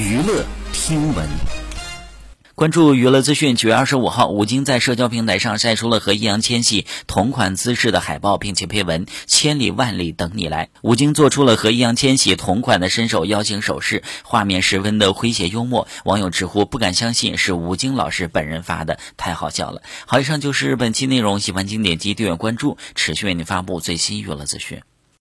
娱乐听闻。关注娱乐资讯，九月二十五号，吴京在社交平台上晒出了和易烊千玺同款姿势的海报，并且配文“千里万里等你来”。吴京做出了和易烊千玺同款的伸手邀请手势，画面十分的诙谐幽默。网友直呼不敢相信是吴京老师本人发的，太好笑了。好，以上就是本期内容，喜欢请点击订阅关注，持续为您发布最新娱乐资讯。